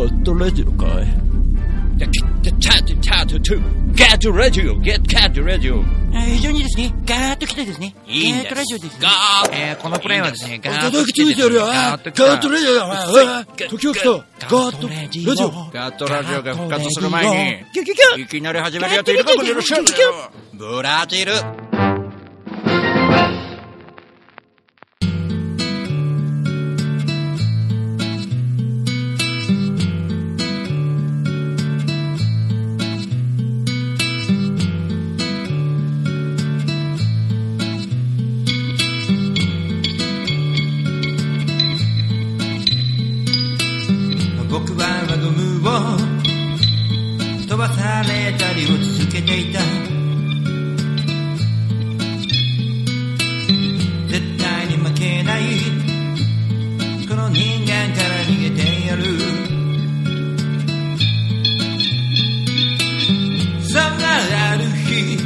ットラジオかい？チャチャチャチャチャガットラジオゲットガットラジオ非常にですね、ガーッと来てですね、いいんです。ガーッとラジオですね。ガーッえーこのプレイはですね、ガーッガと来てですね、ガーッとラジオだあ時を来た。ガーッとラジオガットラジオが復活する前に、いきなり始めるやついるかもしれませんブラジル飛ばされたりを続けていた。絶対に負けないこの人間から逃げてやる。そんなある日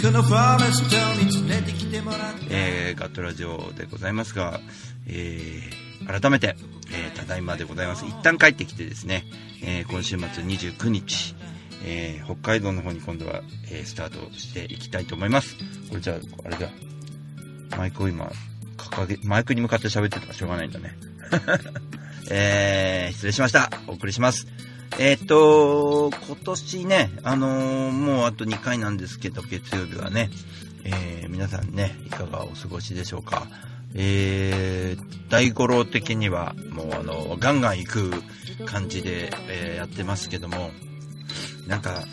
このフォレストに連れてきてもらって。えーガットラジオでございますが、えー改めて、えーただいまでございます。一旦帰ってきてですね、えー今週末29日、えー北海道の方に今度は、えースタートしていきたいと思います。これじゃあ、あれだ。マイクを今、掲げ、マイクに向かって喋ってたらしょうがないんだね。えー失礼しました。お送りします。えーっと、今年ね、あのーもうあと2回なんですけど、月曜日はね、えー皆さんね、いかがお過ごしでしょうか。えー、大五郎的には、もうあの、ガンガン行く感じで、えーやってますけども、なんか、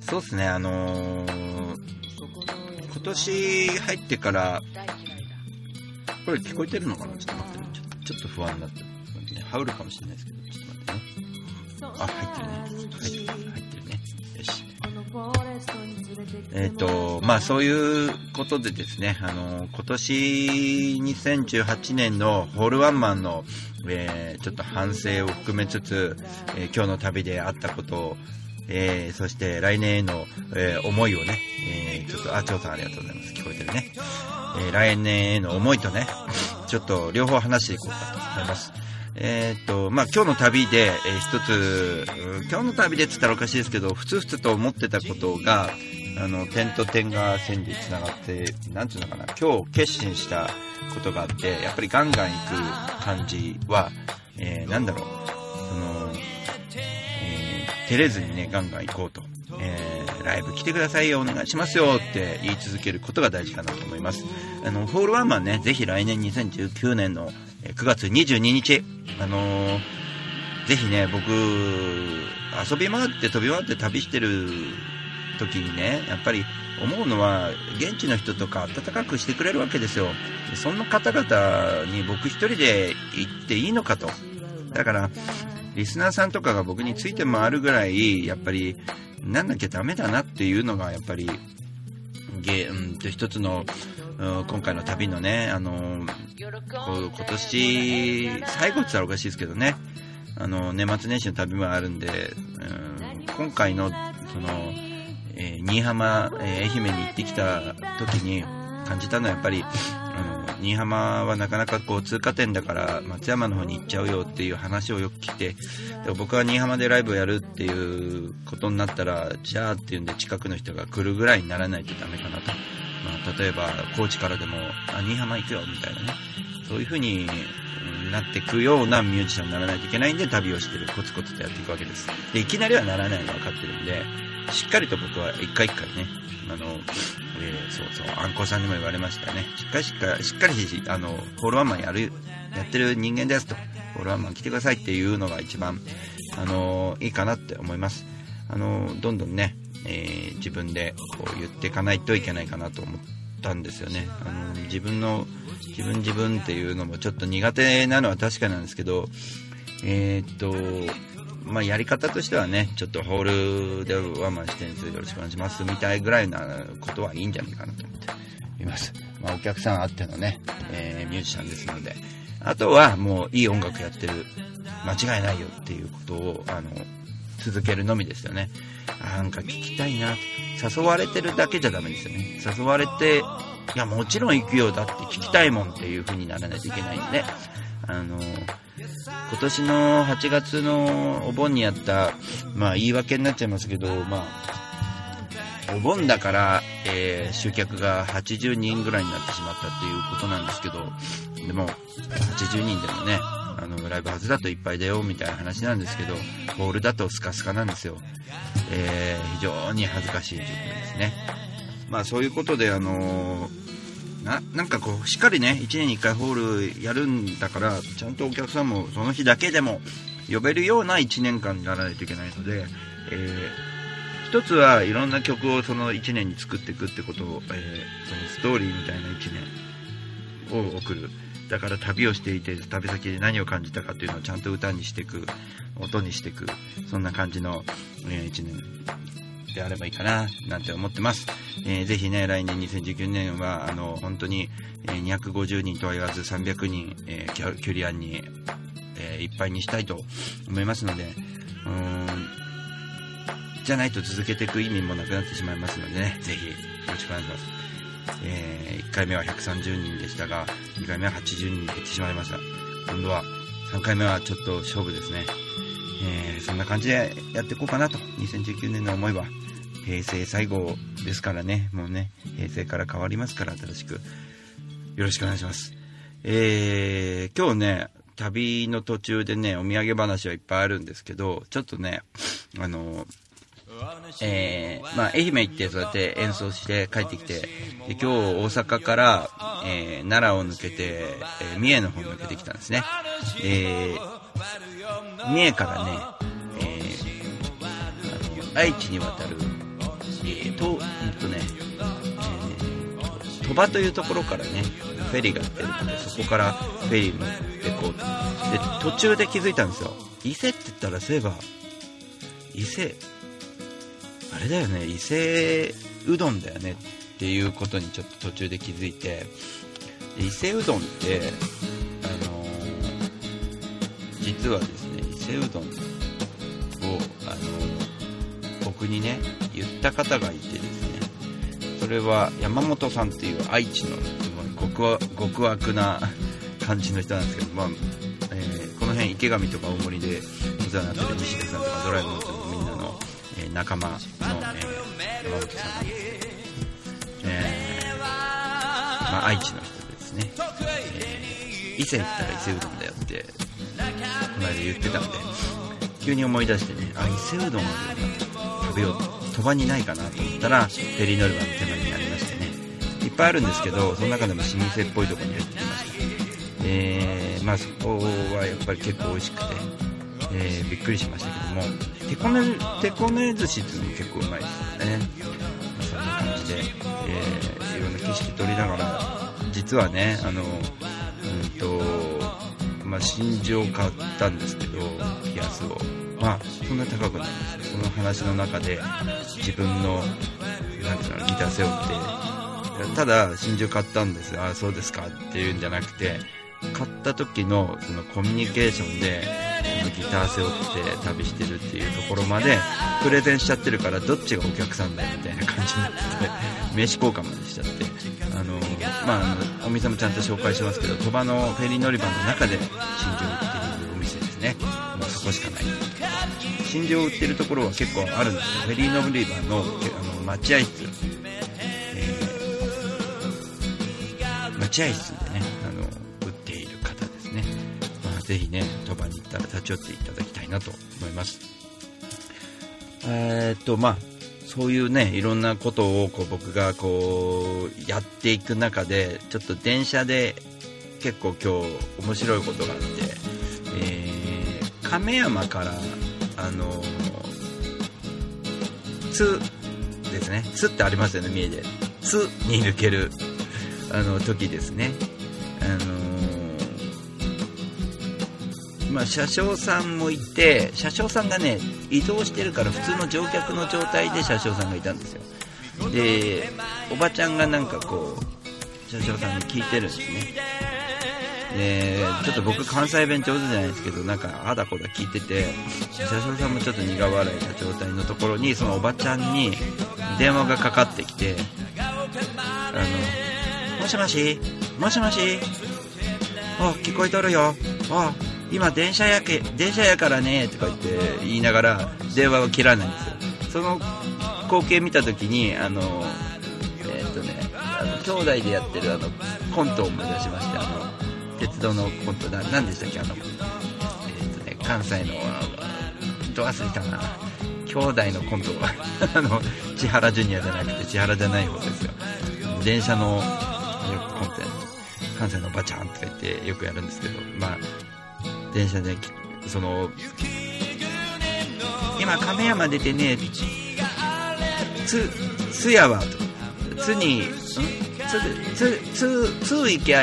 そうですね、あのー今年入ってから、これ聞こえてるのかな？ちょっと待ってね。ちょっと不安になってる。ね、ハウるかもしれないですけど、ちょっと待ってね。あ、入ってるね。はい、入ってるね。よし。えっ、と、まあそういうことでですね、あの、今年2018年のホールワンマンの、えーちょっと反省を含めつつ、えー今日の旅であったことを、えーそして来年への、えー思いをね、えーちょっと、あ、長さんありがとうございます。聞こえてるね。えー来年への思いとね、ちょっと両方話していこうかと思います。えーと、まあ、今日の旅で、えー一つ、今日の旅でって言ったらおかしいですけど、ふつふつと思ってたことが、あの、点と点が線で繋がって、なんていうのかな、今日決心したことがあって、やっぱりガンガン行く感じは、えーなんだろう、その、えー照れずにね、ガンガン行こうと。えーライブ来てくださいよ、お願いしますよって言い続けることが大事かなと思います。あの、ホールワンマンね、ぜひ来年2019年の9月22日、あのーぜひね、僕、遊び回って飛び回って旅してる時にね、やっぱり思うのは、現地の人とか温かくしてくれるわけですよ。そんな方々に僕一人で行っていいのかと。だから、リスナーさんとかが僕について回るぐらい、やっぱり、なんなきゃダメだなっていうのが、やっぱり、げうんと一つの、今回の旅のね、あの、今年、最後って言ったらおかしいですけどね、あの、年末年始の旅もあるんで、うん今回の、その、えー新居浜、えー愛媛に行ってきた時に感じたのはやっぱり、新居浜はなかなかこう通過点だから松山の方に行っちゃうよっていう話をよく聞いて、でも僕は新居浜でライブをやるっていうことになったら、じゃあっていうんで近くの人が来るぐらいにならないとダメかなと。まあ、例えば、高知からでも、あ、新居浜行くよ、みたいなね。そういうふうになっていくようなミュージシャンにならないといけないんで、旅をしてる、コツコツとやっていくわけです。で、いきなりはならないの分かってるんで、しっかりと僕は一回一回ね、あの、えーそうそう、あんこさんにも言われましたね。しっかりしっかり、しっかり、あの、ホールワンマンやる、やってる人間ですと、ホールワンマン来てくださいっていうのが一番、あの、いいかなって思います。あの、どんどんね、えー自分でこう言っていかないといけないかなと思ってたんですよね。あの、自分の、自分自分っていうのもちょっと苦手なのは確かなんですけど、えーっと、まあ、やり方としてはね、ちょっとホールでワンマンしてんすよろしくお願いしますみたいぐらいなことはいいんじゃないかなと思っています。まあ、お客さんあってのね、えーミュージシャンですので、あとはもういい音楽やってる、間違いないよっていうことを、あの、続けるのみですよね。なんか聞きたいな。誘われてるだけじゃダメですよね。誘われて、いや、もちろん行くよ。だって聞きたいもんっていう風にならないといけないんで、あの、今年の8月のお盆にやった、まあ言い訳になっちゃいますけど、まあ、お盆だから、えー、集客が80人ぐらいになってしまったっていうことなんですけど、でも、80人でもね、あの、ライブハウスだといっぱいだよ、みたいな話なんですけど、ホールだとスカスカなんですよ。えー、非常に恥ずかしい状況ですね。まあそういうことで、あのーななんかこうしっかりね1年に1回ホールやるんだからちゃんとお客さんもその日だけでも呼べるような1年間にならないといけないので、えー、一つはいろんな曲をその1年に作っていくってことを、えー、そのストーリーみたいな1年を送るだから旅をしていて旅先で何を感じたかっていうのをちゃんと歌にしていく音にしていくそんな感じの、えー、1年であればいいかな、なんて思ってます。えー、ぜひね、来年2019年は、あの、本当に、250人とは言わず300人、えー、キュキュリアンに、えー、いっぱいにしたいと思いますので、うーん、じゃないと続けていく意味もなくなってしまいますのでね、ぜひ、よろしくお願いします。えー、1回目は130人でしたが、2回目は80人減ってしまいました。今度は3回目はちょっと勝負ですね。えー、そんな感じでやっていこうかなと、2019年の思いは。平成最後ですからね、もうね、平成から変わりますから、新しく。よろしくお願いします。えー、今日ね、旅の途中でね、お土産話はいっぱいあるんですけど、ちょっとね、あの、えー、まあ、愛媛行ってそうやって演奏して帰ってきて、で今日大阪から、えー、奈良を抜けて、えー、三重の方に抜けてきたんですね。えー、三重からね、えー、愛知に渡るえと、えっとね、えー、鳥羽というところからね、フェリーが出るので、そこからフェリー乗ってこうで、途中で気づいたんですよ。伊勢って言ったら、そういえば、伊勢、あれだよね、伊勢うどんだよねっていうことにちょっと途中で気づいて、伊勢うどんって、あのー、実はですね、伊勢うどんを、あのー、僕にね、言った方がいてですねそれは山本さんっていう愛知の極極悪な感じの人なんですけど、まあえー、この辺池上とか大森でお世話になってる西出さんとかドライブのみんな、えー、仲間の、えー、山本さんなんです。えー、まあ、愛知の人ですね、えー、伊勢行ったら伊勢うどんだよってこの間言ってたんで急に思い出してねあ伊勢うどんあるよな食べようと鳥羽にないかなと思ったらフェリー乗り場の手前にありましてね。いっぱいあるんですけどその中でも老舗っぽいとこに入ってきました。えー、まあそこはやっぱり結構美味しくて、えー、びっくりしましたけども手こね手こね寿司っていうのも結構うまいですよね、そんな感じで、えー、いろんな景色撮りながら実はねあのうんとまあ真珠を買ったんですけどピアスをまあそんな高くないんです。よその話の中で自分の何ていうのギター背負ってただ真珠買ったんです。ああそうですかっていうんじゃなくて買った時のそのコミュニケーションでのギター背負って旅してるっていうところまでプレゼンしちゃってるからどっちがお客さんだよみたいな感じになって名刺交換までしちゃって。あのまあお店もちゃんと紹介しますけど鳥羽のフェリー乗り場の中で真珠を売っているお店ですね。もうそこしかない。真珠を売ってるところは結構あるんですよ。フェリーノブリーバーのあの待合室、えー、待合室でね、ぜひね、鳥羽に行ったら立ち寄っていただきたいなと思います。えー、っと、まあ、そういうね、いろんなことをこう僕がこう、やっていく中で、ちょっと電車で結構今日面白いことがあって、えー、亀山からあの「つ」ですね「つ」ってありますよね三重で「つ」に抜けるあの時ですね。あのまあ、車掌さんもいて車掌さんがね移動してるから普通の乗客の状態で車掌さんがいたんですよ。でおばちゃんがなんかこう車掌さんに聞いてるんですね。でちょっと僕関西弁上手じゃないですけどなんかあだこだ聞いてて車掌さんもちょっと苦笑いした状態のところにそのおばちゃんに電話がかかってきてあのもしもし？もしもしあ聞こえとるよ。あ、今電車やけ、電車やからね、とか言って言いながら電話を切らないんですよ。その光景見た時に、あの、えーっとね、あの、兄弟でやってるあの、コントを思い出しまして、あの、鉄道のコント、な、何でしたっけ、あの、えーっとね、関西の、あど忘れたな。兄弟のコントは あの、千原ジュニアじゃなくて千原じゃない方ですよ。電車のコントや関西のおばちゃんとか言ってよくやるんですけど、まあ、電車で、その、今亀山出てね、つ、つやわ、と。つに、ん？つ、つ、つ、つ行きゃ、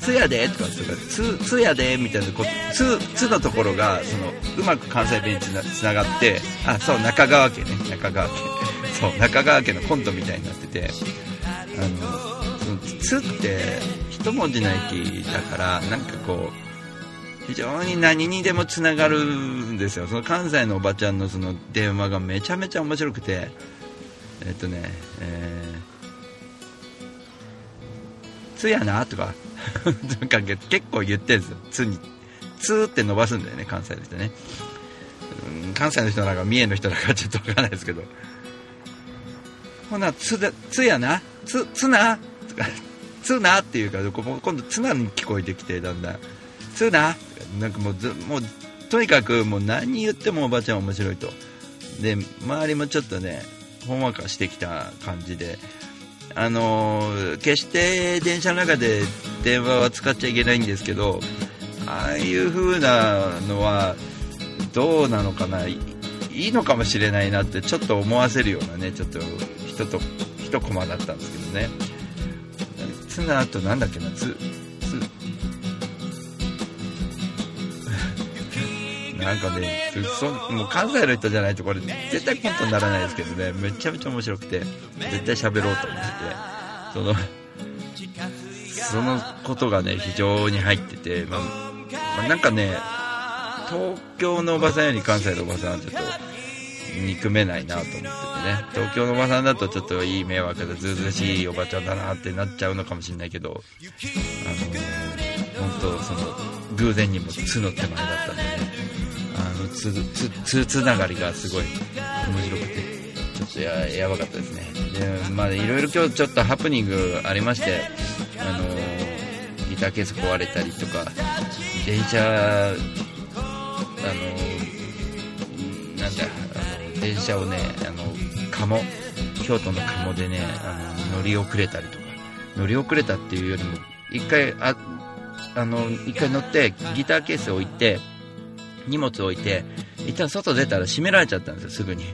つやで？とか、つ、つやで？みたいなこと、つ、つのところが、その、うまく関西弁につなつながって、あ、そう、中川家ね、中川家。そう、中川家のコントみたいになってて、あの、その、つって、一文字の駅だから、なんかこう、非常に何にでもつながるんですよ。その関西のおばちゃんのその電話がめちゃめちゃ面白くて、えっとね、えー、つやなとか、なんか結構言ってるんですよ。つに、つって伸ばすんだよね、関西の人ね。うん関西の人なんか三重の人なんかちょっとわかんないですけど。ほな、つだ、つやな？つ、つな？とか、つな？っていうから、今度つなに聞こえてきて、だんだん。つななんかもう、もう、とにかくもう何言ってもおばちゃん面白いと。で、周りもちょっとね、ほんわかしてきた感じで、あのー決して電車の中で電話は使っちゃいけないんですけど、ああいう風なのは、どうなのかないいのかもしれないなってちょっと思わせるようなね、ちょっと一と、一コマだったんですけどね。つなとなんだっけな、つ、なんかね、そもう関西の人じゃないとこれ絶対コントにならないですけどね、めちゃめちゃ面白くて、絶対喋ろうと思ってて、その、そのことがね、非常に入ってて、まあ、まあなんかね、東京のおばさんより関西のおばさんはちょっと憎めないなと思っててね。東京のおばさんだとちょっといい迷惑でずうずうしいおばちゃんだなってなっちゃうのかもしれないけどあの本当その偶然にも「つ」の手前だったんでね。のつつつつながりがすごい面白くてちょっとややばかったですね。でまあいろいろ今日ちょっとハプニングありましてあのギターケース壊れたりとか電車あのなんだあの電車をねあの鴨京都の鴨でねあの乗り遅れたりとか乗り遅れたっていうよりも一回ああの一回乗ってギターケース置いて荷物置いて一旦外出たら閉められちゃったんですよすぐに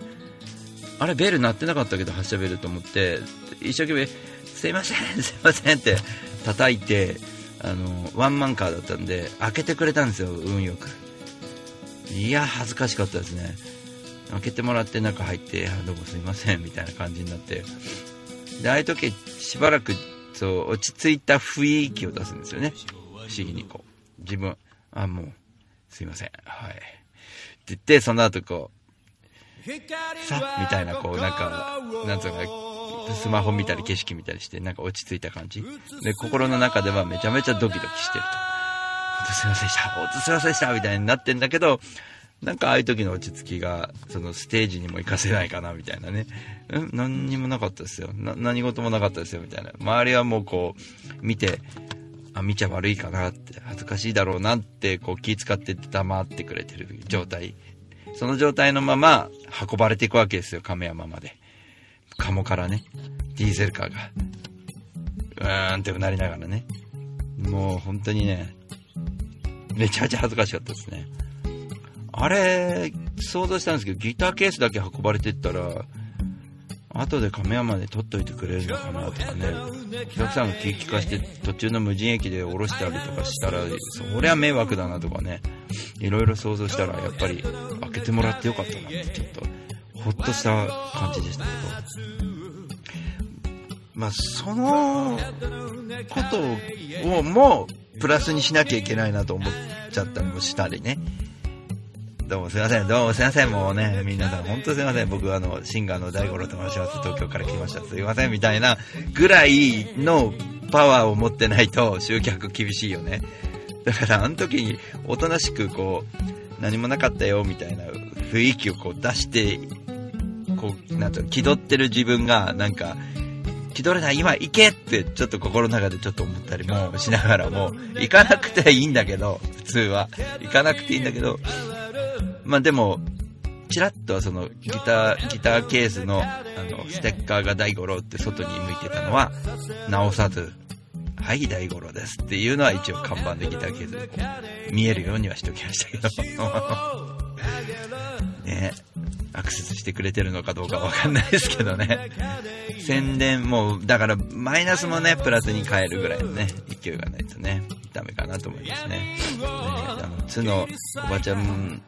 あれベル鳴ってなかったけど発車ベルと思って一生懸命すいませんすいませんって叩いてあのワンマンカーだったんで開けてくれたんですよ運よくいや、恥ずかしかったですね。開けてもらって中入って、どうもすいません、みたいな感じになって。で、ああいう時、しばらく、そう、落ち着いた雰囲気を出すんですよね。不思議にこう。自分、あ、もう、すいません、はい。って言って、その後こう、さみたいな、こう、なんか、なんつうのかな、スマホ見たり景色見たりして、なんか落ち着いた感じ。で、心の中ではめちゃめちゃドキドキしてると。本当すいませんでした。本当すいませんでした。みたいになってんだけど、なんかああいう時の落ち着きが、そのステージにも活かせないかな、みたいなね。ん？何にもなかったですよ。な、何事もなかったですよ、みたいな。周りはもうこう、見て、あ、見ちゃ悪いかなって、恥ずかしいだろうなって、こう気使って黙ってくれてる状態。その状態のまま運ばれていくわけですよ、亀山まで。鴨からね、ディーゼルカーが。うーんってうなりながらね。もう本当にね、めちゃめちゃ恥ずかしかったですね。あれ、想像したんですけど、ギターケースだけ運ばれてったら、後で亀山で撮っといてくれるのかなとかね、お客さんが気利かして途中の無人駅で降ろしたりとかしたら、そりゃ迷惑だなとかね、いろいろ想像したら、やっぱり開けてもらってよかったなって、ちょっと、ほっとした感じでしたけど。まあ、そのことをもうプラスにしなきゃいけないなと思っちゃったりもしたりね。どうもすいません。どうもすいません。もうね、皆さん本当すいません。僕あの、シンガーの大五郎と申します。東京から来ました。すいません。みたいなぐらいのパワーを持ってないと集客厳しいよね。だからあの時におとなしくこう、何もなかったよみたいな雰囲気をこう出して、こう、なんていうの、気取ってる自分が、なんか、気取れない、今行けってちょっと心の中でちょっと思ったりもしながらも、行かなくていいんだけど、普通は。行かなくていいんだけど、まあでも、ちらっとそのギター、ギターケースのあのステッカーが大五郎って外に向いてたのは、直さず、はい大五郎ですっていうのは一応看板でギターケースで見えるようにはしておきましたけど。ねアクセスしてくれてるのかどうかわかんないですけどね。宣伝もう、だからマイナスもね、プラスに変えるぐらいのね、勢いがないとね、ダメかなと思いますね。ねあの、つのおばちゃん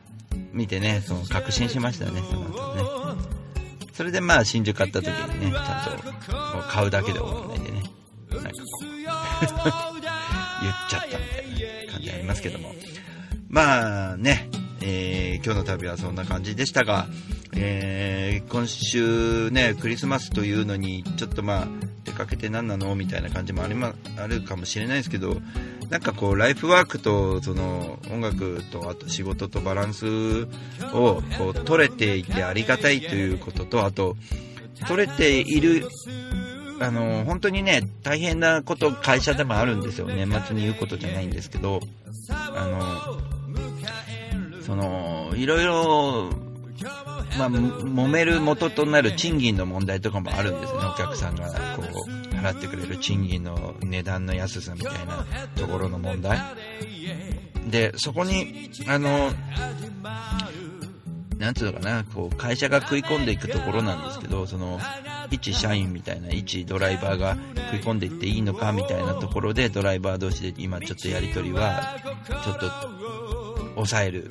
見てね、その確信しましたね、その後ね。それでまあ真珠買った時にね、ちゃんと買うだけで終わらないんでね、なんかこう 言っちゃったみたいな感じありますけども。まあね、えー、今日の旅はそんな感じでしたが、えー、今週ね、クリスマスというのに、ちょっとまあ、出かけて何なのみたいな感じもありま、あるかもしれないですけど、なんかこう、ライフワークと、その、音楽と、あと仕事とバランスを、こう、取れていてありがたいということと、あと、取れている、あの、本当にね、大変なこと会社でもあるんですよ。年末に言うことじゃないんですけど、あの、その、いろいろ、まあ、揉める元となる賃金の問題とかもあるんですね。お客さんが、こう、払ってくれる賃金の値段の安さみたいなところの問題。で、そこに、あの、なんつうのかな、こう、会社が食い込んでいくところなんですけど、その、一社員みたいな、一ドライバーが食い込んでいっていいのかみたいなところで、ドライバー同士で今ちょっとやりとりは、ちょっと、抑える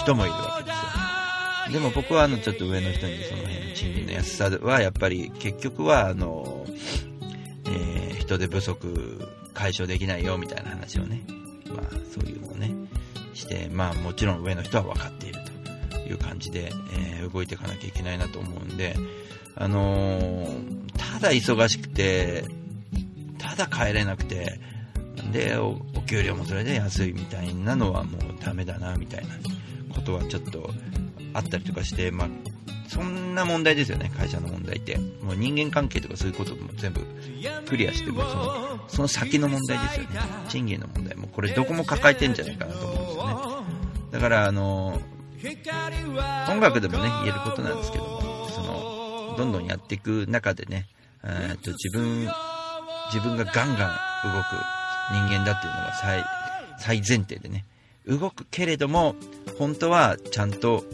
人もいるわけで。も僕はあのちょっと上の人にその辺の賃金の安さはやっぱり結局はあの、えー、人手不足解消できないよみたいな話をね、まあそういうのをね、して、まあもちろん上の人は分かっているという感じで、えー、動いていかなきゃいけないなと思うんで、あのー、ただ忙しくて、ただ帰れなくて、でお、お給料もそれで安いみたいなのはもうダメだなみたいなことはちょっとあったりとかして、まあ、そんな問題ですよね、会社の問題って。もう人間関係とかそういうことも全部クリアしても、その、その先の問題ですよね。賃金の問題も、これどこも抱えてんじゃないかなと思うんですよね。だから、あの、音楽でもね、言えることなんですけども、その、どんどんやっていく中でね、えと自分、自分がガンガン動く人間だっていうのが最、最前提でね、動くけれども、本当はちゃんと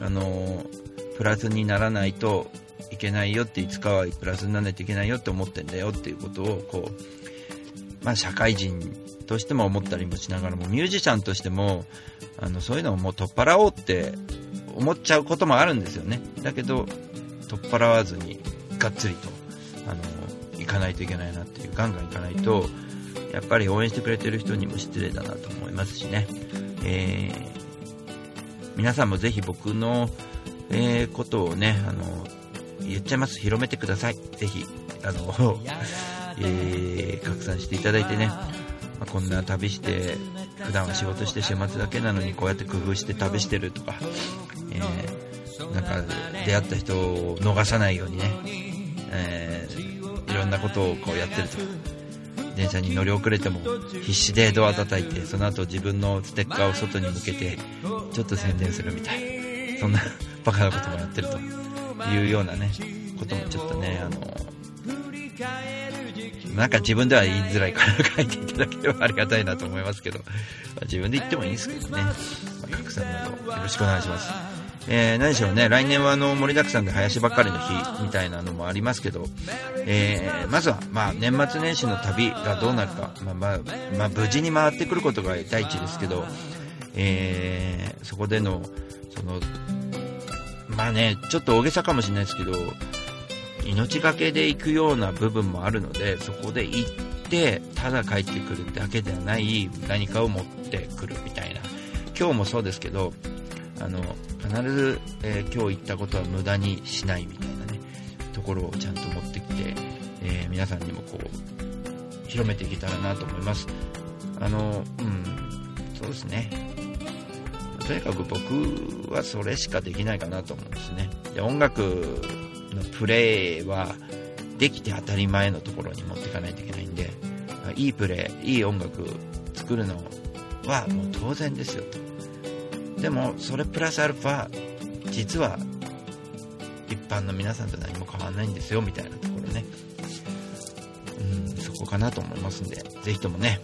あのプラスにならないといけないよっていつかはプラスにならないといけないよって思ってんだよっていうことをこう、まあ、社会人としても思ったりもしながらもミュージシャンとしてもあのそういうのをもう取っ払おうって思っちゃうこともあるんですよね。だけど取っ払わずにがっつりとあの行かないといけないなっていうガンガン行かないとやっぱり応援してくれてる人にも失礼だなと思いますしね、えー皆さんもぜひ僕の、えー、ことをね、あの、言っちゃいます。広めてください。ぜひ、あの、えー、拡散していただいてね、まあ、こんな旅して、普段は仕事して週末だけなのにこうやって工夫して旅してるとか、えー、なんか出会った人を逃さないようにね、えー、いろんなことをこうやってると。電車に乗り遅れても必死でドア叩いてその後自分のステッカーを外に向けてちょっと宣伝するみたい。そんな バカなこともやってるというようなねこともちょっとねあのなんか自分では言いづらいから書いていただければありがたいなと思いますけど、自分で言ってもいいんですけどね、まあ、拡散などよろしくお願いします。えー、何でしょうね、来年はあの盛りだくさんで林ばっかりの日みたいなのもありますけど、えー、まずは、まあ、年末年始の旅がどうなるか、まあまあ、まあ、無事に回ってくることが第一ですけど、えー、そこでの、その、まあね、ちょっと大げさかもしれないですけど、命がけで行くような部分もあるので、そこで行って、ただ帰ってくるだけではない何かを持ってくるみたいな。今日もそうですけど、あの、必ず、えー、今日言ったことは無駄にしないみたいなね、ところをちゃんと持ってきて、えー、皆さんにもこう、広めていけたらなと思います。あの、うん、そうですね。とにかく僕はそれしかできないかなと思うんですね。で、音楽のプレイはできて当たり前のところに持っていかないといけないんで、いいプレイ、いい音楽作るのはもう当然ですよと。でも、それプラスアルファ、実は一般の皆さんと何も変わらないんですよみたいなところね。うん、そこかなと思いますんで、ぜひともね、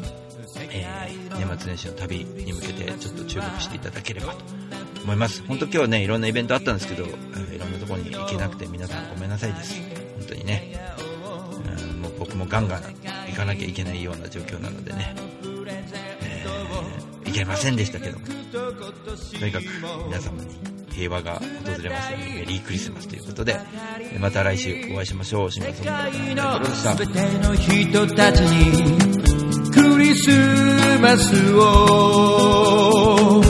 えー年末年始の旅に向けてちょっと注目していただければと思います。本当今日ね、いろんなイベントあったんですけど、いろんなところに行けなくて皆さんごめんなさいです。本当にね。うんもう僕もガンガン行かなきゃいけないような状況なのでね、えー行けませんでしたけども、とにかく皆様に平和が訪れますようメリークリスマスということでまた来週お会いしましょう。志村さんの全ての人たちにクリスマスを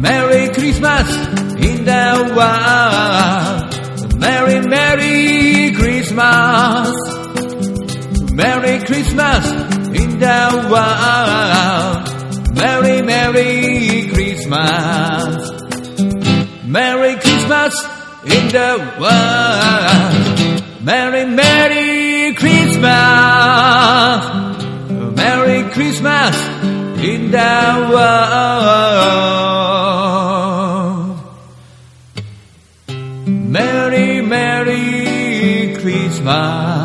メリークリスマス in the world. メリーメリークリスマスメリークリ Christmas in the world. Merry, Merry Christmas. Merry Christmas in the world. Merry, Merry Christmas. Merry Christmas in the world. Merry, Merry Christmas.